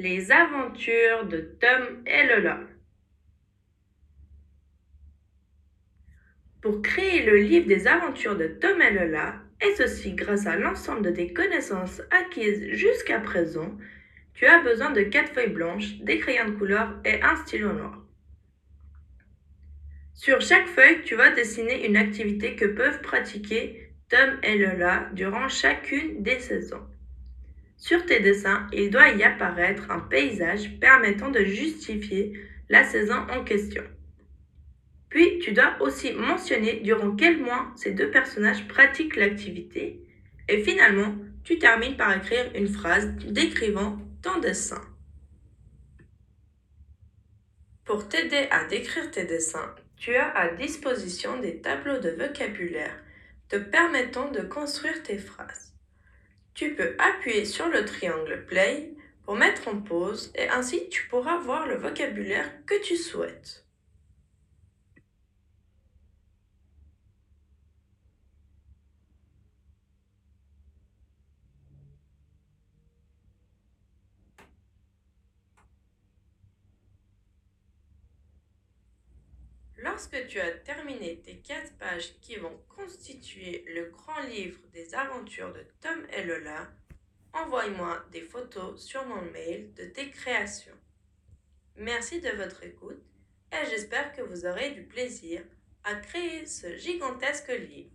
Les aventures de Tom et Lola. Pour créer le livre des aventures de Tom et Lola, et ceci grâce à l'ensemble des connaissances acquises jusqu'à présent, tu as besoin de quatre feuilles blanches, des crayons de couleur et un stylo noir. Sur chaque feuille, tu vas dessiner une activité que peuvent pratiquer Tom et Lola durant chacune des saisons. Sur tes dessins, il doit y apparaître un paysage permettant de justifier la saison en question. Puis, tu dois aussi mentionner durant quel mois ces deux personnages pratiquent l'activité. Et finalement, tu termines par écrire une phrase décrivant ton dessin. Pour t'aider à décrire tes dessins, tu as à disposition des tableaux de vocabulaire te permettant de construire tes phrases. Tu peux appuyer sur le triangle Play pour mettre en pause et ainsi tu pourras voir le vocabulaire que tu souhaites. Lorsque tu as terminé tes quatre pages qui vont constituer le grand livre des aventures de Tom et Lola, envoie-moi des photos sur mon mail de tes créations. Merci de votre écoute et j'espère que vous aurez du plaisir à créer ce gigantesque livre.